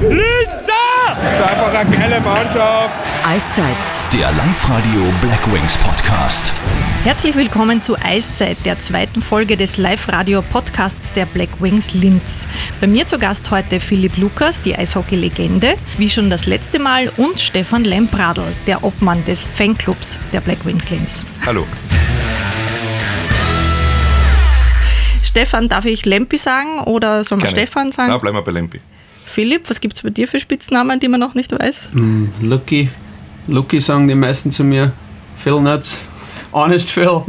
Linzer! Das ist einfach eine geile Mannschaft. Eiszeit. Der Live-Radio Black Wings Podcast. Herzlich willkommen zu Eiszeit, der zweiten Folge des Live-Radio-Podcasts der Black Wings Linz. Bei mir zu Gast heute Philipp Lukas, die Eishockey-Legende, wie schon das letzte Mal, und Stefan Lempradl, der Obmann des Fanclubs der Black Wings Linz. Hallo. Stefan, darf ich Lempi sagen oder soll man. Stefan sagen? Na, bleiben wir bei Lempi. Philipp, was gibt es bei dir für Spitznamen, die man noch nicht weiß? Lucky. Lucky sagen die meisten zu mir. Phil Nuts. Honest Phil.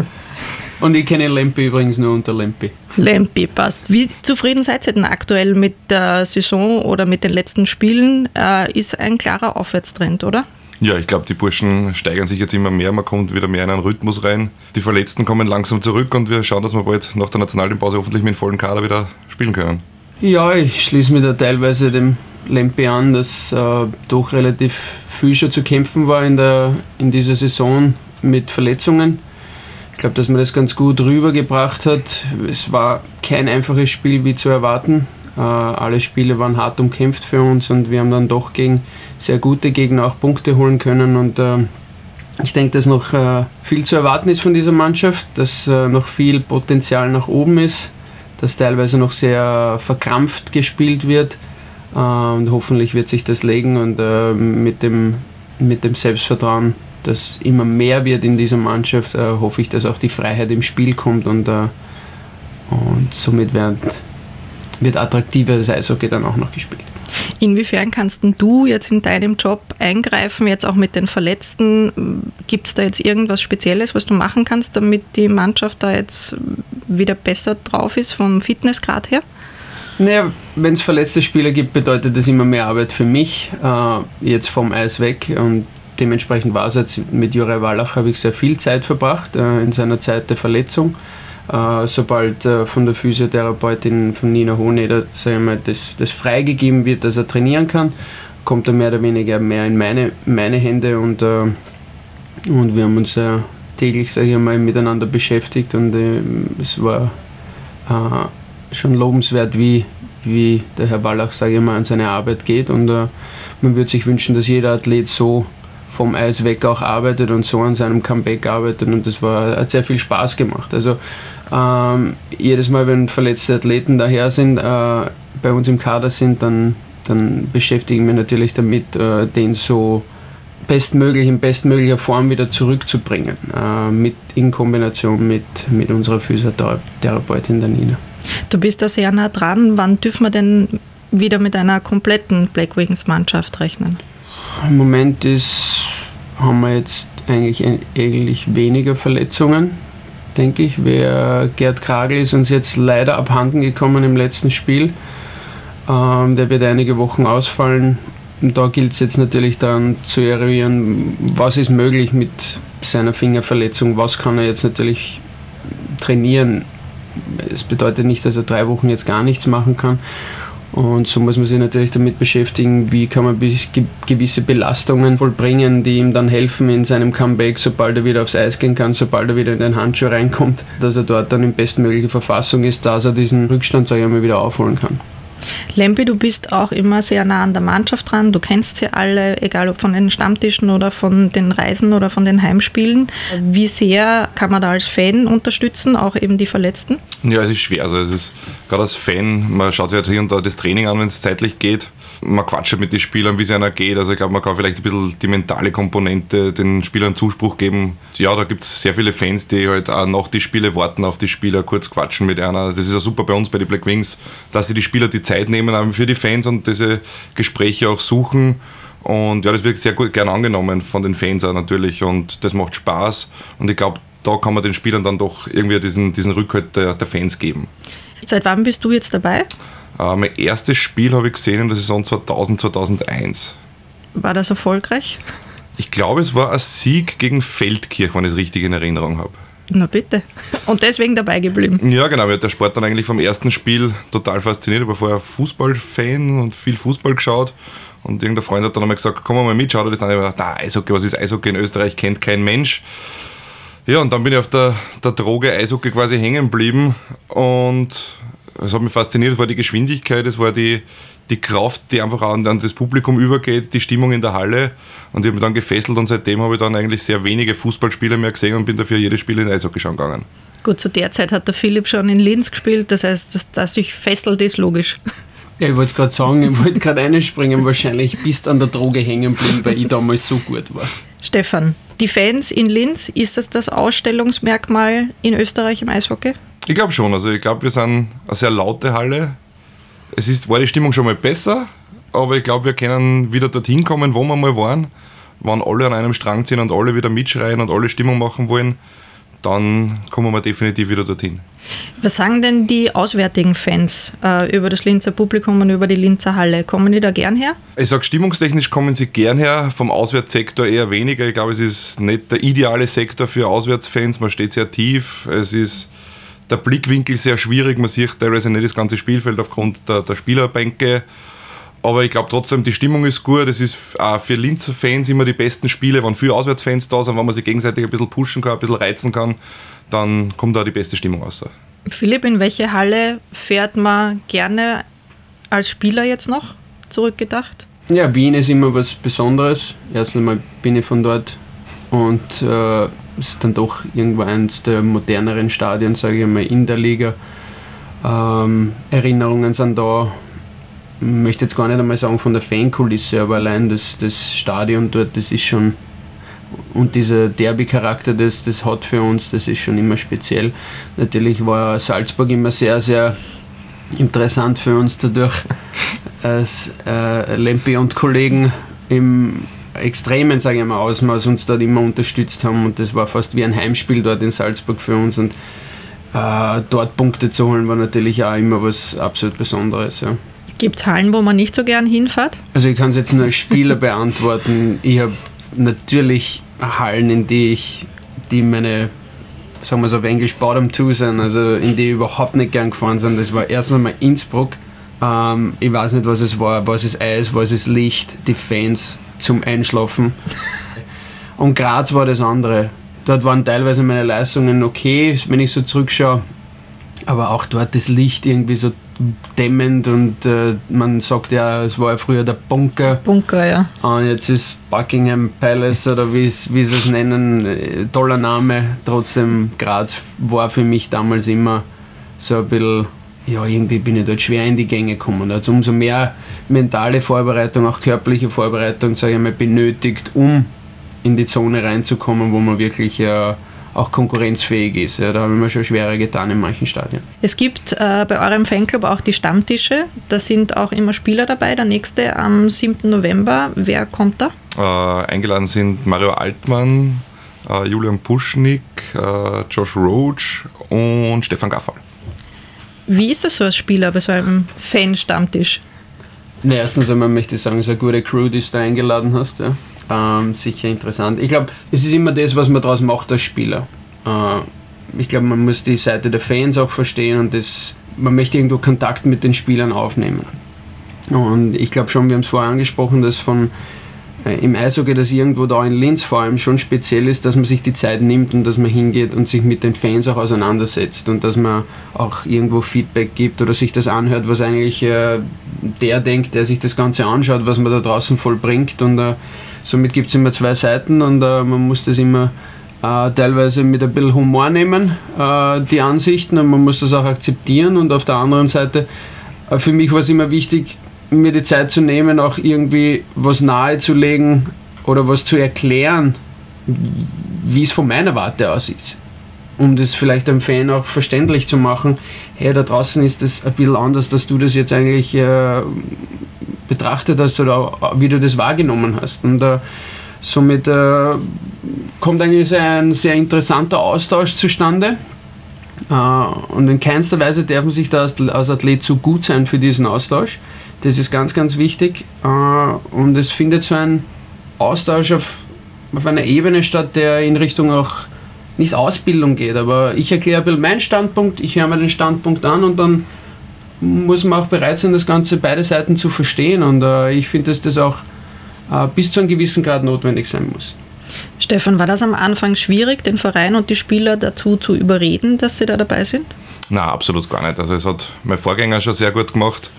Und ich kenne Lempi übrigens nur unter Lempi. Lempi passt. Wie zufrieden seid ihr denn aktuell mit der Saison oder mit den letzten Spielen? Äh, ist ein klarer Aufwärtstrend, oder? Ja, ich glaube, die Burschen steigern sich jetzt immer mehr. Man kommt wieder mehr in einen Rhythmus rein. Die Verletzten kommen langsam zurück und wir schauen, dass wir bald nach der Nationalteampause hoffentlich mit dem vollen Kader wieder spielen können. Ja, ich schließe mich da teilweise dem Lempi an, dass äh, doch relativ viel schon zu kämpfen war in, der, in dieser Saison mit Verletzungen. Ich glaube, dass man das ganz gut rübergebracht hat. Es war kein einfaches Spiel wie zu erwarten. Äh, alle Spiele waren hart umkämpft für uns und wir haben dann doch gegen sehr gute Gegner auch Punkte holen können. Und äh, ich denke, dass noch äh, viel zu erwarten ist von dieser Mannschaft, dass äh, noch viel Potenzial nach oben ist, dass teilweise noch sehr verkrampft gespielt wird. Äh, und hoffentlich wird sich das legen und äh, mit, dem, mit dem Selbstvertrauen, das immer mehr wird in dieser Mannschaft, äh, hoffe ich, dass auch die Freiheit im Spiel kommt und, äh, und somit wird, wird attraktives Eishockey dann auch noch gespielt. Inwiefern kannst du jetzt in deinem Job eingreifen, jetzt auch mit den Verletzten? Gibt es da jetzt irgendwas Spezielles, was du machen kannst, damit die Mannschaft da jetzt wieder besser drauf ist vom Fitnessgrad her? Naja, wenn es verletzte Spieler gibt, bedeutet das immer mehr Arbeit für mich, äh, jetzt vom Eis weg. Und dementsprechend war es jetzt mit Juraj Wallach, habe ich sehr viel Zeit verbracht äh, in seiner Zeit der Verletzung. Äh, sobald äh, von der Physiotherapeutin von Nina Hohneder mal, das, das freigegeben wird, dass er trainieren kann, kommt er mehr oder weniger mehr in meine, meine Hände und, äh, und wir haben uns äh, täglich sag ich mal, miteinander beschäftigt und äh, es war äh, schon lobenswert, wie, wie der Herr Wallach sage ich mal, an seine Arbeit geht und äh, man würde sich wünschen, dass jeder Athlet so vom Eis weg auch arbeitet und so an seinem Comeback arbeitet und das war, hat sehr viel Spaß gemacht. Also ähm, jedes Mal, wenn verletzte Athleten daher sind, äh, bei uns im Kader sind, dann, dann beschäftigen wir natürlich damit, äh, den so bestmöglich in bestmöglicher Form wieder zurückzubringen, äh, mit, in Kombination mit, mit unserer Physiotherapeutin der Nina. Du bist da sehr nah dran. Wann dürfen wir denn wieder mit einer kompletten Black Wings Mannschaft rechnen? Im Moment ist, haben wir jetzt eigentlich, eigentlich weniger Verletzungen, denke ich. Wer Gerd Kragel ist uns jetzt leider abhanden gekommen im letzten Spiel. Ähm, der wird einige Wochen ausfallen. Und da gilt es jetzt natürlich dann zu eruieren, was ist möglich mit seiner Fingerverletzung, was kann er jetzt natürlich trainieren. Es bedeutet nicht, dass er drei Wochen jetzt gar nichts machen kann. Und so muss man sich natürlich damit beschäftigen, wie kann man gewisse Belastungen vollbringen, die ihm dann helfen in seinem Comeback, sobald er wieder aufs Eis gehen kann, sobald er wieder in den Handschuh reinkommt, dass er dort dann in bestmöglicher Verfassung ist, dass er diesen Rückstand, sage ich mal, wieder aufholen kann. Lempi, du bist auch immer sehr nah an der Mannschaft dran. Du kennst sie alle, egal ob von den Stammtischen oder von den Reisen oder von den Heimspielen. Wie sehr kann man da als Fan unterstützen, auch eben die Verletzten? Ja, es ist schwer. Also es ist gerade als Fan, man schaut sich halt hier und da das Training an, wenn es zeitlich geht. Man quatscht mit den Spielern, wie es einer geht. Also ich glaube, man kann vielleicht ein bisschen die mentale Komponente den Spielern Zuspruch geben. Ja, da gibt es sehr viele Fans, die halt auch nach die Spiele warten auf die Spieler, kurz quatschen mit einer. Das ist ja super bei uns bei den Black Wings, dass sich die Spieler die Zeit nehmen für die Fans und diese Gespräche auch suchen. Und ja, das wird sehr gut gern angenommen von den Fans auch natürlich und das macht Spaß. Und ich glaube, da kann man den Spielern dann doch irgendwie diesen, diesen Rückhalt der, der Fans geben. Seit wann bist du jetzt dabei? Äh, mein erstes Spiel habe ich gesehen in der Saison 2000, 2001. War das erfolgreich? Ich glaube, es war ein Sieg gegen Feldkirch, wenn ich es richtig in Erinnerung habe. Na bitte. Und deswegen dabei geblieben. Ja, genau. Mir hat der Sport dann eigentlich vom ersten Spiel total fasziniert. Ich war vorher Fußballfan und viel Fußball geschaut. Und irgendein Freund hat dann einmal gesagt, komm mal mit, schau dir das an. Ich habe gedacht, ah, Eishockey, was ist Eishockey in Österreich, kennt kein Mensch. Ja, und dann bin ich auf der, der Droge Eishockey quasi hängen geblieben und es hat mich fasziniert, es war die Geschwindigkeit, es war die, die Kraft, die einfach an, an, das Publikum übergeht, die Stimmung in der Halle. Und ich habe mich dann gefesselt und seitdem habe ich dann eigentlich sehr wenige Fußballspiele mehr gesehen und bin dafür jedes Spiel in Eishockey schauen gegangen. Gut, zu der Zeit hat der Philipp schon in Linz gespielt, das heißt, dass, dass sich fesselt, ist logisch. Ja, ich wollte gerade sagen, ich wollte gerade einspringen, wahrscheinlich bist an der Droge hängen geblieben, weil ich damals so gut war. Stefan, die Fans in Linz, ist das das Ausstellungsmerkmal in Österreich im Eishockey? Ich glaube schon. Also ich glaube, wir sind eine sehr laute Halle. Es ist, war die Stimmung schon mal besser, aber ich glaube, wir können wieder dorthin kommen, wo wir mal waren. Wenn alle an einem Strang ziehen und alle wieder mitschreien und alle Stimmung machen wollen, dann kommen wir definitiv wieder dorthin. Was sagen denn die auswärtigen Fans äh, über das Linzer Publikum und über die Linzer Halle? Kommen die da gern her? Ich sage, stimmungstechnisch kommen sie gern her, vom Auswärtssektor eher weniger. Ich glaube, es ist nicht der ideale Sektor für Auswärtsfans. Man steht sehr tief. Es ist der Blickwinkel sehr schwierig. Man sieht teilweise nicht das ganze Spielfeld aufgrund der, der Spielerbänke. Aber ich glaube trotzdem, die Stimmung ist gut. Es ist auch für Linzer Fans immer die besten Spiele, wenn viele Auswärtsfans da sind, wenn man sich gegenseitig ein bisschen pushen kann, ein bisschen reizen kann, dann kommt da die beste Stimmung raus. Philipp, in welche Halle fährt man gerne als Spieler jetzt noch zurückgedacht? Ja, Wien ist immer was Besonderes. Erst einmal bin ich von dort und äh, ist dann doch irgendwo eines der moderneren Stadien, sage ich mal, in der Liga. Ähm, Erinnerungen sind da, ich möchte jetzt gar nicht einmal sagen von der Fankulisse, aber allein das, das Stadion dort, das ist schon, und dieser Derby-Charakter, das das hat für uns, das ist schon immer speziell. Natürlich war Salzburg immer sehr, sehr interessant für uns dadurch, als äh, Lempi und Kollegen im extremen, sage ich mal, Ausmaß uns dort immer unterstützt haben und das war fast wie ein Heimspiel dort in Salzburg für uns und äh, dort Punkte zu holen war natürlich auch immer was absolut Besonderes. Ja. Gibt es Hallen, wo man nicht so gern hinfährt? Also ich kann es jetzt nur als Spieler beantworten. Ich habe natürlich Hallen, in die ich, die meine, sagen wir so auf Englisch, bottom two sind, also in die ich überhaupt nicht gern gefahren sind. Das war erst einmal Innsbruck. Ähm, ich weiß nicht, was es war, was ist Eis, was ist Licht, die Fans zum Einschlafen. Und Graz war das andere. Dort waren teilweise meine Leistungen okay, wenn ich so zurückschaue. Aber auch dort das Licht irgendwie so dämmend und äh, man sagt ja, es war ja früher der Bunker. Bunker, ja. Und jetzt ist Buckingham Palace oder wie sie es nennen, äh, toller Name. Trotzdem, Graz war für mich damals immer so ein bisschen, ja, irgendwie bin ich dort schwer in die Gänge gekommen. Also umso mehr mentale Vorbereitung, auch körperliche Vorbereitung, sage ich mal, benötigt, um in die Zone reinzukommen, wo man wirklich äh, auch konkurrenzfähig ist. Ja, da haben wir schon schwerer getan in manchen Stadien. Es gibt äh, bei eurem Fanclub auch die Stammtische. Da sind auch immer Spieler dabei. Der nächste am 7. November. Wer kommt da? Äh, eingeladen sind Mario Altmann, äh, Julian Puschnik, äh, Josh Roach und Stefan Gaffal. Wie ist das so als Spieler bei so einem Fan-Stammtisch? Na, erstens einmal möchte ich sagen, es ist eine gute Crew, die du da eingeladen hast. Ja. Ähm, sicher interessant. Ich glaube, es ist immer das, was man daraus macht als Spieler. Äh, ich glaube, man muss die Seite der Fans auch verstehen und das, man möchte irgendwo Kontakt mit den Spielern aufnehmen. Und ich glaube schon, wir haben es vorher angesprochen, dass von im Eishockey, dass irgendwo da in Linz vor allem schon speziell ist, dass man sich die Zeit nimmt und dass man hingeht und sich mit den Fans auch auseinandersetzt und dass man auch irgendwo Feedback gibt oder sich das anhört, was eigentlich äh, der denkt, der sich das Ganze anschaut, was man da draußen vollbringt. Und äh, somit gibt es immer zwei Seiten und äh, man muss das immer äh, teilweise mit ein bisschen Humor nehmen, äh, die Ansichten und man muss das auch akzeptieren. Und auf der anderen Seite, für mich war es immer wichtig, mir die Zeit zu nehmen, auch irgendwie was nahezulegen oder was zu erklären, wie es von meiner Warte aus ist. Um das vielleicht einem Fan auch verständlich zu machen, hey, da draußen ist das ein bisschen anders, dass du das jetzt eigentlich äh, betrachtet hast oder wie du das wahrgenommen hast. Und äh, somit äh, kommt eigentlich ein sehr interessanter Austausch zustande. Äh, und in keinster Weise darf man sich da als Athlet zu gut sein für diesen Austausch. Das ist ganz, ganz wichtig. Äh, und es findet so ein Austausch auf, auf einer Ebene statt, der in Richtung auch nicht Ausbildung geht, aber ich erkläre ein bisschen meinen Standpunkt, ich höre mir den Standpunkt an und dann muss man auch bereit sein, das Ganze beide Seiten zu verstehen. Und äh, ich finde, dass das auch äh, bis zu einem gewissen Grad notwendig sein muss. Stefan, war das am Anfang schwierig, den Verein und die Spieler dazu zu überreden, dass sie da dabei sind? Na, absolut gar nicht. Also es hat mein Vorgänger schon sehr gut gemacht.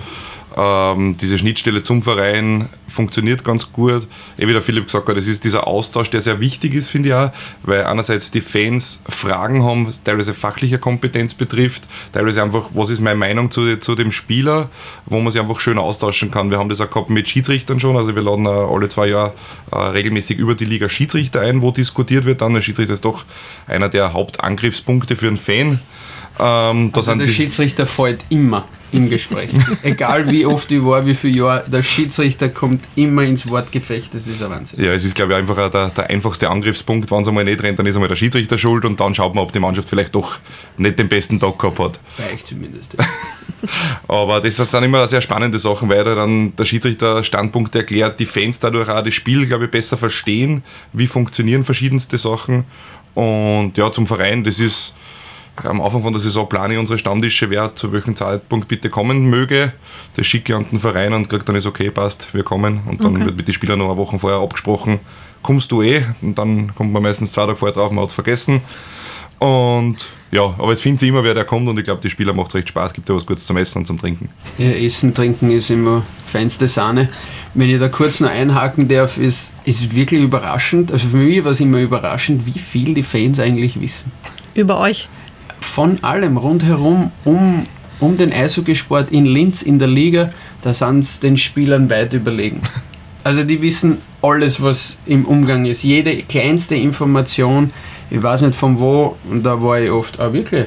Ähm, diese Schnittstelle zum Verein funktioniert ganz gut. Eh wie der Philipp gesagt hat, es ist dieser Austausch, der sehr wichtig ist, finde ich auch, weil einerseits die Fans Fragen haben, was teilweise fachliche Kompetenz betrifft, teilweise einfach, was ist meine Meinung zu, zu dem Spieler, wo man sich einfach schön austauschen kann. Wir haben das auch gehabt mit Schiedsrichtern schon, also wir laden alle zwei Jahre äh, regelmäßig über die Liga Schiedsrichter ein, wo diskutiert wird dann. Der Schiedsrichter ist doch einer der Hauptangriffspunkte für einen Fan. Ähm, also der Schiedsrichter fällt immer im Gespräch. Egal wie oft ich war, wie viele Jahre, der Schiedsrichter kommt immer ins Wortgefecht, das ist ein Wahnsinn. Ja, es ist glaube ich einfach der, der einfachste Angriffspunkt, wenn es einmal nicht rennt, dann ist einmal der Schiedsrichter schuld und dann schaut man, ob die Mannschaft vielleicht doch nicht den besten Tag gehabt hat. Bei euch zumindest. Aber das sind immer sehr spannende Sachen, weil dann der Schiedsrichter Standpunkte erklärt, die Fans dadurch auch das Spiel, glaube ich, besser verstehen, wie funktionieren verschiedenste Sachen. Und ja, zum Verein, das ist am Anfang von der Saison plane ich unsere Stammtische, wer zu welchem Zeitpunkt bitte kommen möge. Das schicke ich an den Verein und kriege dann ist okay, passt, wir kommen. Und dann okay. wird mit den Spielern noch eine Woche vorher abgesprochen, kommst du eh? Und dann kommt man meistens zwei Tage vorher drauf, man hat es vergessen. Und ja, aber jetzt finden sie immer, wer der kommt und ich glaube, die Spieler macht es recht Spaß, gibt ja was Gutes zum Essen und zum Trinken. Ja, Essen, Trinken ist immer feinste Sahne. Wenn ich da kurz noch einhaken darf, ist, ist wirklich überraschend, also für mich war es immer überraschend, wie viel die Fans eigentlich wissen. Über euch? Von allem rundherum um, um den Eishockeysport in Linz in der Liga, da sind es den Spielern weit überlegen. Also die wissen alles, was im Umgang ist. Jede kleinste Information, ich weiß nicht von wo, da war ich oft, ah wirklich,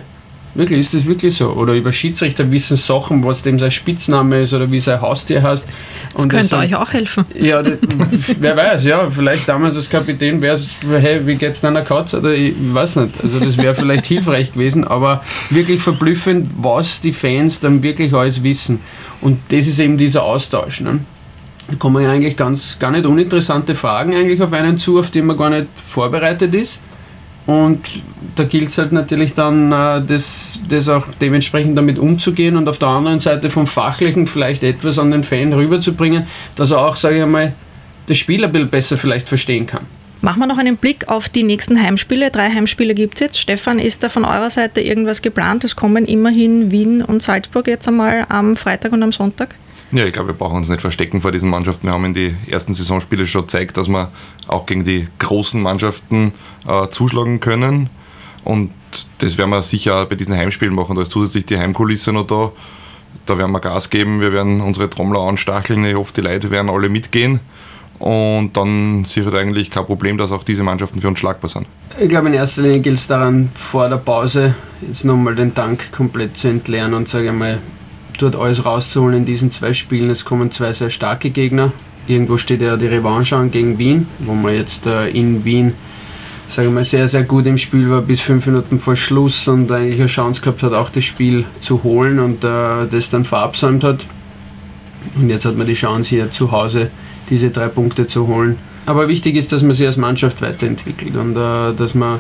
Wirklich, ist das wirklich so? Oder über Schiedsrichter wissen Sachen, was dem sein Spitzname ist oder wie sein Haustier heißt. Das und könnte das euch auch helfen. Ja, das, wer weiß, ja. Vielleicht damals als Kapitän wäre es, hey, wie geht's deiner Katze? Oder ich weiß nicht. Also das wäre vielleicht hilfreich gewesen, aber wirklich verblüffend, was die Fans dann wirklich alles wissen. Und das ist eben dieser Austausch. Ne? Da kommen ja eigentlich ganz, gar nicht uninteressante Fragen eigentlich auf einen zu, auf die man gar nicht vorbereitet ist. Und da gilt es halt natürlich dann, äh, das, das auch dementsprechend damit umzugehen und auf der anderen Seite vom Fachlichen vielleicht etwas an den Fan rüberzubringen, dass er auch, sage ich einmal, das Spiel ein bisschen besser vielleicht verstehen kann. Machen wir noch einen Blick auf die nächsten Heimspiele. Drei Heimspiele gibt es jetzt. Stefan, ist da von eurer Seite irgendwas geplant? Es kommen immerhin Wien und Salzburg jetzt einmal am Freitag und am Sonntag. Ja, ich glaube, wir brauchen uns nicht verstecken vor diesen Mannschaften. Wir haben in die ersten Saisonspiele schon gezeigt, dass wir auch gegen die großen Mannschaften äh, zuschlagen können. Und das werden wir sicher bei diesen Heimspielen machen. Da ist zusätzlich die Heimkulisse noch da. Da werden wir Gas geben, wir werden unsere Trommler anstacheln. Ich hoffe, die Leute werden alle mitgehen. Und dann sicher eigentlich kein Problem, dass auch diese Mannschaften für uns schlagbar sind. Ich glaube, in erster Linie gilt es daran, vor der Pause jetzt nochmal den Tank komplett zu entleeren und sage mal, dort alles rauszuholen in diesen zwei Spielen. Es kommen zwei sehr starke Gegner. Irgendwo steht ja die Revanche an gegen Wien, wo man jetzt äh, in Wien sagen wir sehr, sehr gut im Spiel war bis fünf Minuten vor Schluss und eigentlich eine Chance gehabt hat, auch das Spiel zu holen und äh, das dann verabsäumt hat. Und jetzt hat man die Chance hier zu Hause diese drei Punkte zu holen. Aber wichtig ist, dass man sich als Mannschaft weiterentwickelt und äh, dass man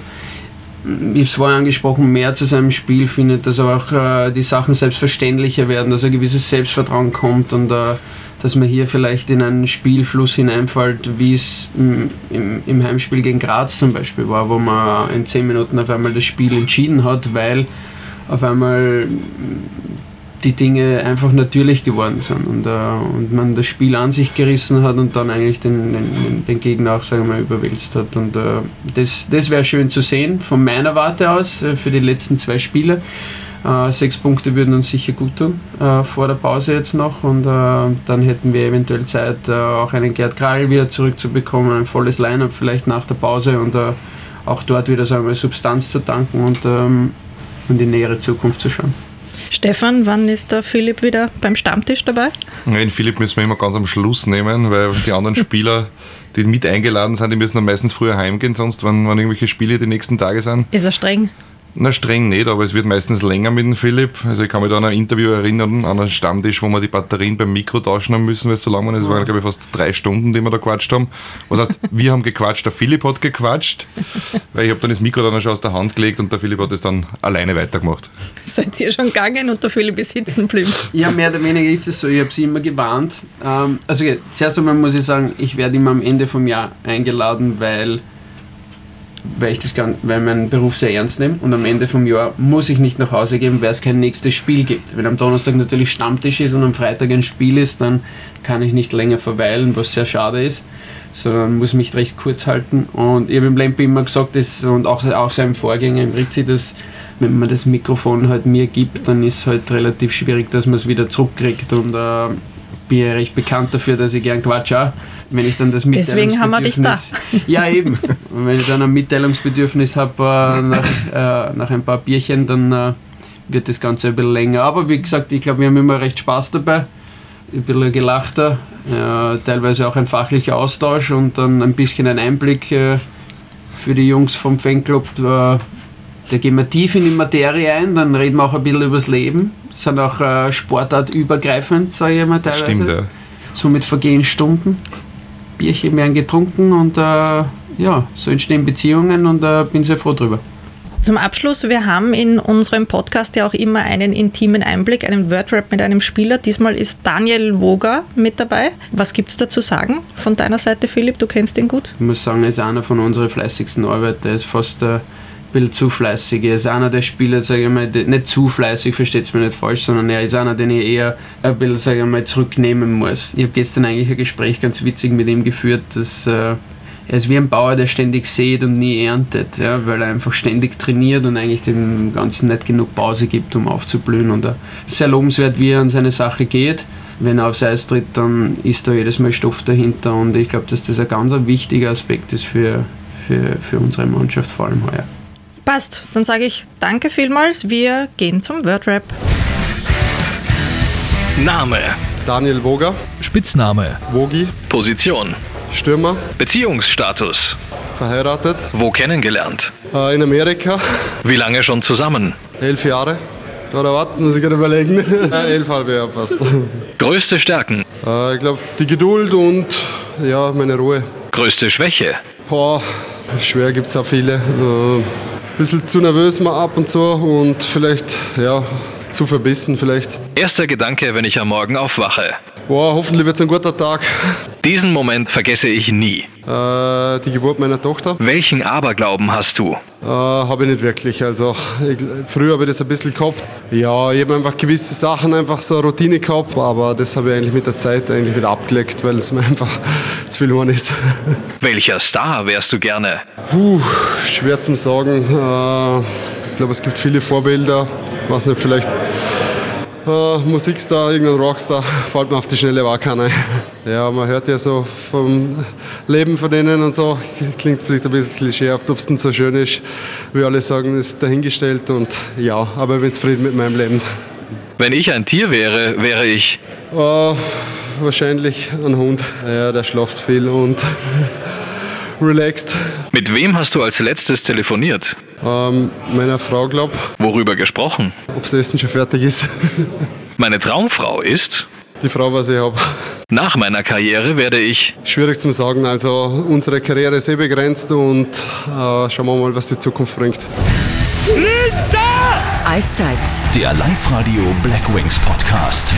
ich habe es vorher angesprochen, mehr zu seinem Spiel findet, dass auch äh, die Sachen selbstverständlicher werden, dass ein gewisses Selbstvertrauen kommt und äh, dass man hier vielleicht in einen Spielfluss hineinfällt, wie es im, im, im, Heimspiel gegen Graz zum Beispiel war, wo man in 10 Minuten auf einmal das Spiel entschieden hat, weil auf einmal die Dinge einfach natürlich geworden sind und, äh, und man das Spiel an sich gerissen hat und dann eigentlich den, den, den Gegner auch sagen wir mal, überwälzt hat. Und äh, das, das wäre schön zu sehen von meiner Warte aus äh, für die letzten zwei Spiele. Äh, sechs Punkte würden uns sicher gut tun vor der Pause jetzt noch und dann hätten wir eventuell Zeit, auch einen Gerd Kragel wieder zurückzubekommen, ein volles Line-up vielleicht nach der Pause und auch dort wieder sagen wir, Substanz zu tanken und ähm, in die nähere Zukunft zu schauen. Stefan, wann ist der Philipp wieder beim Stammtisch dabei? Den Philipp müssen wir immer ganz am Schluss nehmen, weil die anderen Spieler, die mit eingeladen sind, die müssen dann meistens früher heimgehen, sonst wenn, wenn irgendwelche Spiele die nächsten Tage sind. Ist er streng? Na, streng nicht, aber es wird meistens länger mit dem Philipp. Also ich kann mich da an ein Interview erinnern, an einen Stammtisch, wo wir die Batterien beim Mikro tauschen haben müssen, weil es so lang war. Es waren, glaube ich, fast drei Stunden, die wir da gequatscht haben. Was heißt, wir haben gequatscht, der Philipp hat gequatscht, weil ich habe dann das Mikro dann schon aus der Hand gelegt und der Philipp hat es dann alleine weitergemacht. Seid ihr schon gegangen und der Philipp ist sitzen geblieben? Ja, mehr oder weniger ist es so. Ich habe sie immer gewarnt. Ähm, also okay, zuerst einmal muss ich sagen, ich werde immer am Ende vom Jahr eingeladen, weil weil ich, das weil meinen Beruf sehr ernst nehme und am Ende vom Jahr muss ich nicht nach Hause gehen, weil es kein nächstes Spiel gibt. Wenn am Donnerstag natürlich Stammtisch ist und am Freitag ein Spiel ist, dann kann ich nicht länger verweilen, was sehr schade ist, sondern muss mich recht kurz halten. Und ich habe im Lempe immer gesagt, das, und auch, auch seinem Vorgänger im Ritzi, dass wenn man das Mikrofon halt mir gibt, dann ist es halt relativ schwierig, dass man es wieder zurückkriegt und äh, bin ja recht bekannt dafür, dass ich gern quatsche. Wenn ich dann das Deswegen haben wir dich da. Ja, eben. Und wenn ich dann ein Mitteilungsbedürfnis habe äh, nach, äh, nach ein paar Bierchen, dann äh, wird das Ganze ein bisschen länger. Aber wie gesagt, ich glaube, wir haben immer recht Spaß dabei. Ein bisschen gelachter, teilweise auch ein fachlicher Austausch und dann ein bisschen ein Einblick äh, für die Jungs vom Fanclub. Äh, da gehen wir tief in die Materie ein, dann reden wir auch ein bisschen über das Leben sind auch äh, sportartübergreifend, sage ich mal teilweise. Stimmt, ja. Somit vergehen Stunden, Bierchen werden getrunken und äh, ja, so entstehen Beziehungen und äh, bin sehr froh drüber. Zum Abschluss, wir haben in unserem Podcast ja auch immer einen intimen Einblick, einen Wordrap mit einem Spieler. Diesmal ist Daniel Woger mit dabei. Was gibt es da zu sagen von deiner Seite, Philipp? Du kennst ihn gut. Ich muss sagen, er ist einer von unseren fleißigsten Arbeiter. Er ist fast der bisschen zu fleißig. Er ist einer der Spieler, sage ich mal, nicht zu fleißig, versteht es mir nicht falsch, sondern er ist einer, den ich eher ein bisschen, sage ich mal, zurücknehmen muss. Ich habe gestern eigentlich ein Gespräch ganz witzig mit ihm geführt, dass äh, er ist wie ein Bauer, der ständig sät und nie erntet, ja, weil er einfach ständig trainiert und eigentlich dem Ganzen nicht genug Pause gibt, um aufzublühen. Und ist sehr lobenswert, wie er an seine Sache geht. Wenn er aufs Eis tritt, dann ist da jedes Mal Stoff dahinter und ich glaube, dass das ein ganz wichtiger Aspekt ist für, für, für unsere Mannschaft, vor allem heuer. Passt, dann sage ich danke vielmals. Wir gehen zum Wordrap. Name: Daniel Woger. Spitzname: Wogi. Position: Stürmer. Beziehungsstatus: Verheiratet. Wo kennengelernt? Äh, in Amerika. Wie lange schon zusammen? Elf Jahre. Oder was? Muss ich gerade überlegen. äh, elf halbe Jahre passt. Größte Stärken? Äh, ich glaube, die Geduld und ja, meine Ruhe. Größte Schwäche? Boah, schwer gibt es auch viele. Also, bisschen zu nervös mal ab und zu und vielleicht, ja, zu verbissen vielleicht. Erster Gedanke, wenn ich am Morgen aufwache. Boah, hoffentlich wird es ein guter Tag. Diesen Moment vergesse ich nie. Äh, die Geburt meiner Tochter. Welchen Aberglauben hast du? Äh, habe ich nicht wirklich. Also ich, früher habe ich das ein bisschen gehabt. Ja, ich habe einfach gewisse Sachen einfach so eine Routine gehabt, aber das habe ich eigentlich mit der Zeit eigentlich wieder abgelegt, weil es mir einfach zu viel Horn ist. Welcher Star wärst du gerne? Puh, schwer zu sagen. Äh, ich glaube, es gibt viele Vorbilder. Ich weiß nicht, vielleicht äh, Musikstar, irgendein Rockstar, fällt mir auf die Schnelle war keiner. Ja, man hört ja so vom Leben von denen und so, klingt vielleicht ein bisschen klischeehaft, ob es denn so schön ist. Wie alle sagen, ist dahingestellt und ja, aber ich bin zufrieden mit meinem Leben. Wenn ich ein Tier wäre, wäre ich? Äh, wahrscheinlich ein Hund. Ja, der schlaft viel und relaxed. Mit wem hast du als letztes telefoniert? Ähm, meiner Frau, glaub. Worüber gesprochen? Ob das Essen schon fertig ist. Meine Traumfrau ist? Die Frau, was ich habe. Nach meiner Karriere werde ich? Schwierig zu sagen. Also unsere Karriere ist eh begrenzt und äh, schauen wir mal, was die Zukunft bringt. Linzer! Eiszeit. Der Live-Radio Black Wings Podcast.